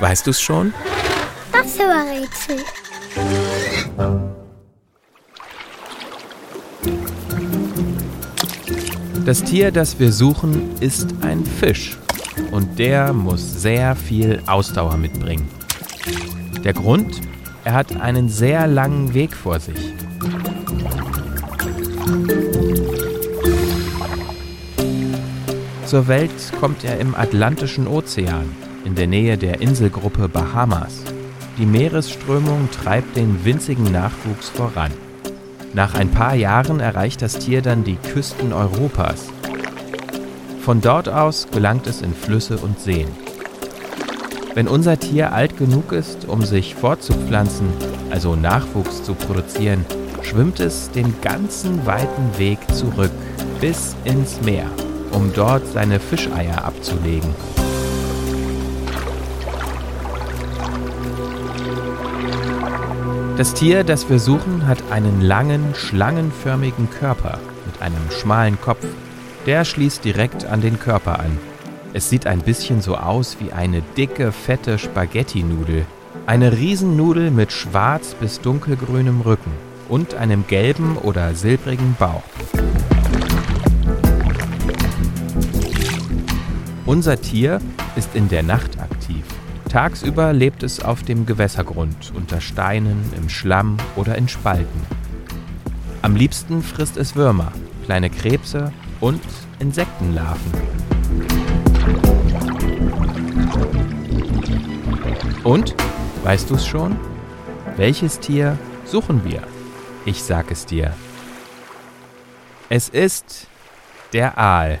Weißt du's schon? Das war Rätsel. Das Tier, das wir suchen, ist ein Fisch. Und der muss sehr viel Ausdauer mitbringen. Der Grund? Er hat einen sehr langen Weg vor sich. Zur Welt kommt er im Atlantischen Ozean, in der Nähe der Inselgruppe Bahamas. Die Meeresströmung treibt den winzigen Nachwuchs voran. Nach ein paar Jahren erreicht das Tier dann die Küsten Europas. Von dort aus gelangt es in Flüsse und Seen. Wenn unser Tier alt genug ist, um sich fortzupflanzen, also Nachwuchs zu produzieren, schwimmt es den ganzen weiten Weg zurück bis ins Meer, um dort seine Fischeier abzulegen. Das Tier, das wir suchen, hat einen langen, schlangenförmigen Körper mit einem schmalen Kopf. Der schließt direkt an den Körper an. Es sieht ein bisschen so aus wie eine dicke, fette Spaghetti-Nudel. Eine Riesennudel mit schwarz bis dunkelgrünem Rücken und einem gelben oder silbrigen Bauch. Unser Tier ist in der Nacht aktiv. Tagsüber lebt es auf dem Gewässergrund, unter Steinen, im Schlamm oder in Spalten. Am liebsten frisst es Würmer, kleine Krebse und Insektenlarven. Und, weißt du es schon? Welches Tier suchen wir? Ich sag es dir. Es ist der Aal.